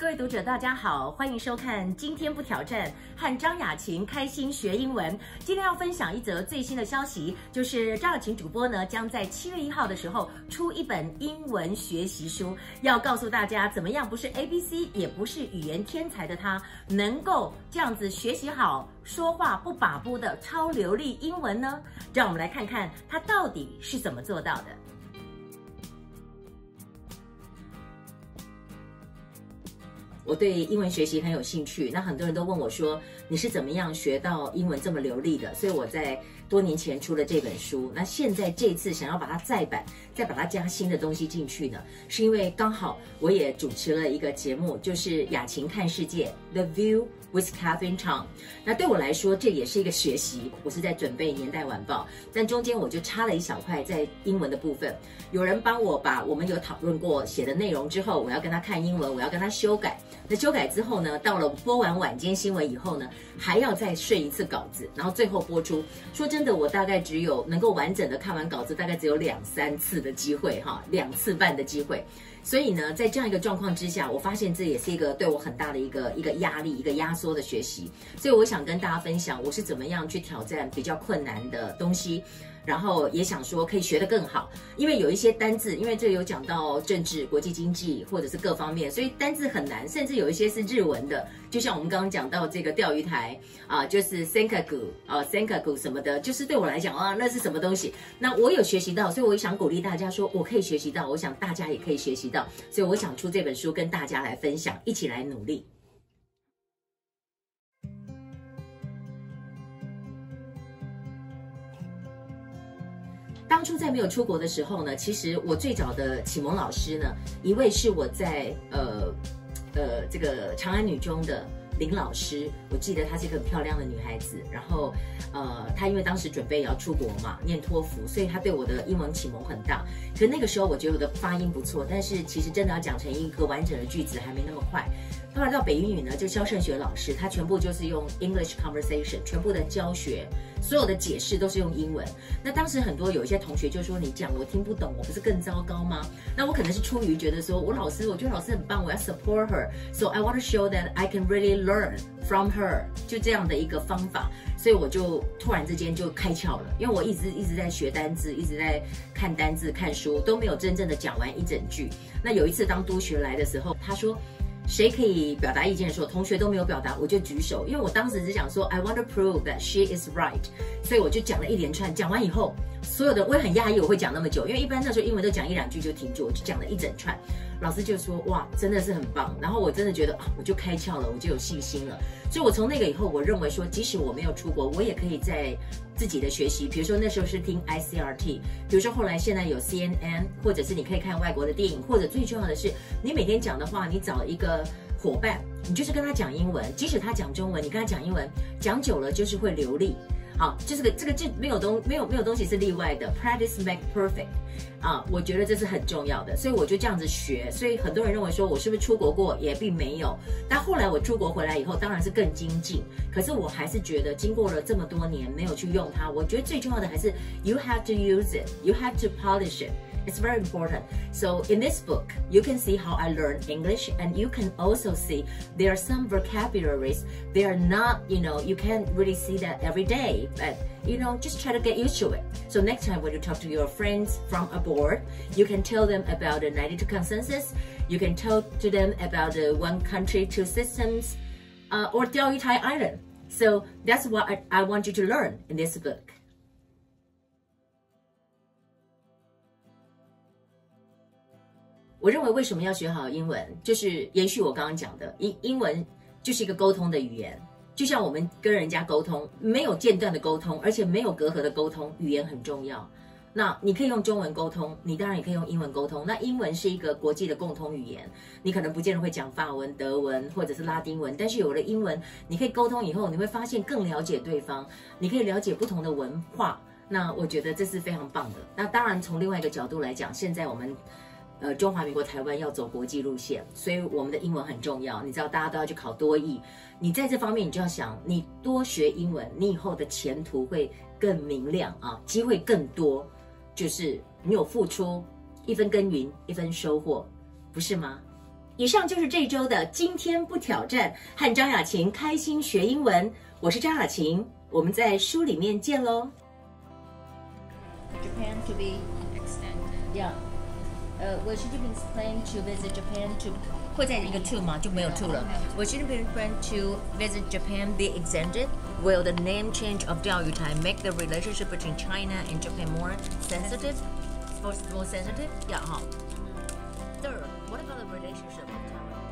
各位读者，大家好，欢迎收看《今天不挑战》，和张雅琴开心学英文。今天要分享一则最新的消息，就是张雅琴主播呢将在七月一号的时候出一本英文学习书，要告诉大家怎么样不是 ABC 也不是语言天才的他，能够这样子学习好说话不把不的超流利英文呢？让我们来看看他到底是怎么做到的。我对英文学习很有兴趣，那很多人都问我说，你是怎么样学到英文这么流利的？所以我在多年前出了这本书。那现在这次想要把它再版，再把它加新的东西进去呢，是因为刚好我也主持了一个节目，就是雅琴看世界 The View with Catherine Tong。那对我来说，这也是一个学习。我是在准备年代晚报，但中间我就插了一小块在英文的部分。有人帮我把我们有讨论过写的内容之后，我要跟他看英文，我要跟他修改。那修改之后呢，到了播完晚间新闻以后呢，还要再顺一次稿子，然后最后播出。说真的，我大概只有能够完整的看完稿子，大概只有两三次的机会哈，两次半的机会。所以呢，在这样一个状况之下，我发现这也是一个对我很大的一个一个压力，一个压缩的学习。所以我想跟大家分享，我是怎么样去挑战比较困难的东西。然后也想说可以学得更好，因为有一些单字，因为这有讲到政治、国际经济或者是各方面，所以单字很难，甚至有一些是日文的，就像我们刚刚讲到这个钓鱼台啊，就是 Senkaku 啊 Senkaku 什么的，就是对我来讲啊，那是什么东西？那我有学习到，所以我也想鼓励大家说，我可以学习到，我想大家也可以学习到，所以我想出这本书跟大家来分享，一起来努力。当初在没有出国的时候呢，其实我最早的启蒙老师呢，一位是我在呃呃这个长安女中的林老师，我记得她是一个很漂亮的女孩子，然后呃她因为当时准备要出国嘛，念托福，所以她对我的英文启蒙很大。可那个时候我觉得我的发音不错，但是其实真的要讲成一个完整的句子还没那么快。后来到北英语呢，就肖胜学老师，他全部就是用 English conversation，全部的教学，所有的解释都是用英文。那当时很多有一些同学就说：“你讲我听不懂，我不是更糟糕吗？”那我可能是出于觉得说，我老师，我觉得老师很棒，我要 support her，so I want to show that I can really learn from her，就这样的一个方法。所以我就突然之间就开窍了，因为我一直一直在学单字，一直在看单字、看书，都没有真正的讲完一整句。那有一次当督学来的时候，他说。谁可以表达意见的时候，同学都没有表达，我就举手，因为我当时只想说 I want to prove that she is right，所以我就讲了一连串。讲完以后，所有的我也很讶异我会讲那么久，因为一般那时候英文都讲一两句就停住，我就讲了一整串。老师就说哇，真的是很棒。然后我真的觉得啊，我就开窍了，我就有信心了。所以我从那个以后，我认为说，即使我没有出国，我也可以在自己的学习，比如说那时候是听 ICRT，比如说后来现在有 CNN，或者是你可以看外国的电影，或者最重要的是，你每天讲的话，你找一个伙伴，你就是跟他讲英文，即使他讲中文，你跟他讲英文，讲久了就是会流利。好，就是个这个就没有东没有没有东西是例外的，practice make perfect，啊，我觉得这是很重要的，所以我就这样子学。所以很多人认为说我是不是出国过，也并没有。但后来我出国回来以后，当然是更精进。可是我还是觉得，经过了这么多年没有去用它，我觉得最重要的还是 you have to use it，you have to polish it。It's very important. So in this book, you can see how I learned English and you can also see there are some vocabularies. They are not, you know, you can't really see that every day, but you know, just try to get used to it. So next time when you talk to your friends from abroad, you can tell them about the 92 consensus. You can tell to them about the one country, two systems, uh, or Diaoyutai Island. So that's what I, I want you to learn in this book. 我认为为什么要学好英文，就是延续我刚刚讲的，英英文就是一个沟通的语言，就像我们跟人家沟通，没有间断的沟通，而且没有隔阂的沟通，语言很重要。那你可以用中文沟通，你当然也可以用英文沟通。那英文是一个国际的共通语言，你可能不见得会讲法文、德文或者是拉丁文，但是有了英文，你可以沟通以后，你会发现更了解对方，你可以了解不同的文化。那我觉得这是非常棒的。那当然从另外一个角度来讲，现在我们。呃，中华民国台湾要走国际路线，所以我们的英文很重要。你知道，大家都要去考多益，你在这方面，你就要想，你多学英文，你以后的前途会更明亮啊，机会更多。就是你有付出，一分耕耘一分收获，不是吗？以上就是这周的今天不挑战，和张雅琴开心学英文。我是张雅琴，我们在书里面见喽。Japan to be extended. Yeah. 呃，Will she be planning to visit Japan to？会在一个 to 吗？就没有 to 了。Will she be planning to visit Japan be extended? Will the name change of 钓鱼台 make the relationship between China and Japan more sensitive? More more sensitive? Yeah. 哈。Third, what about the relationship of Taiwan?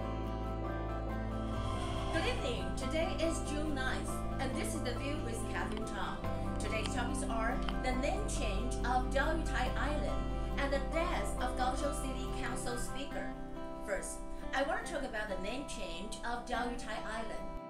Good evening. Today is June 9th, and this is the view with Catherine Tong. Today's topics are the name change of 钓鱼台 Island and the death of Kaohsiung City Council Speaker. First, I want to talk about the name change of Diaoyutai Island.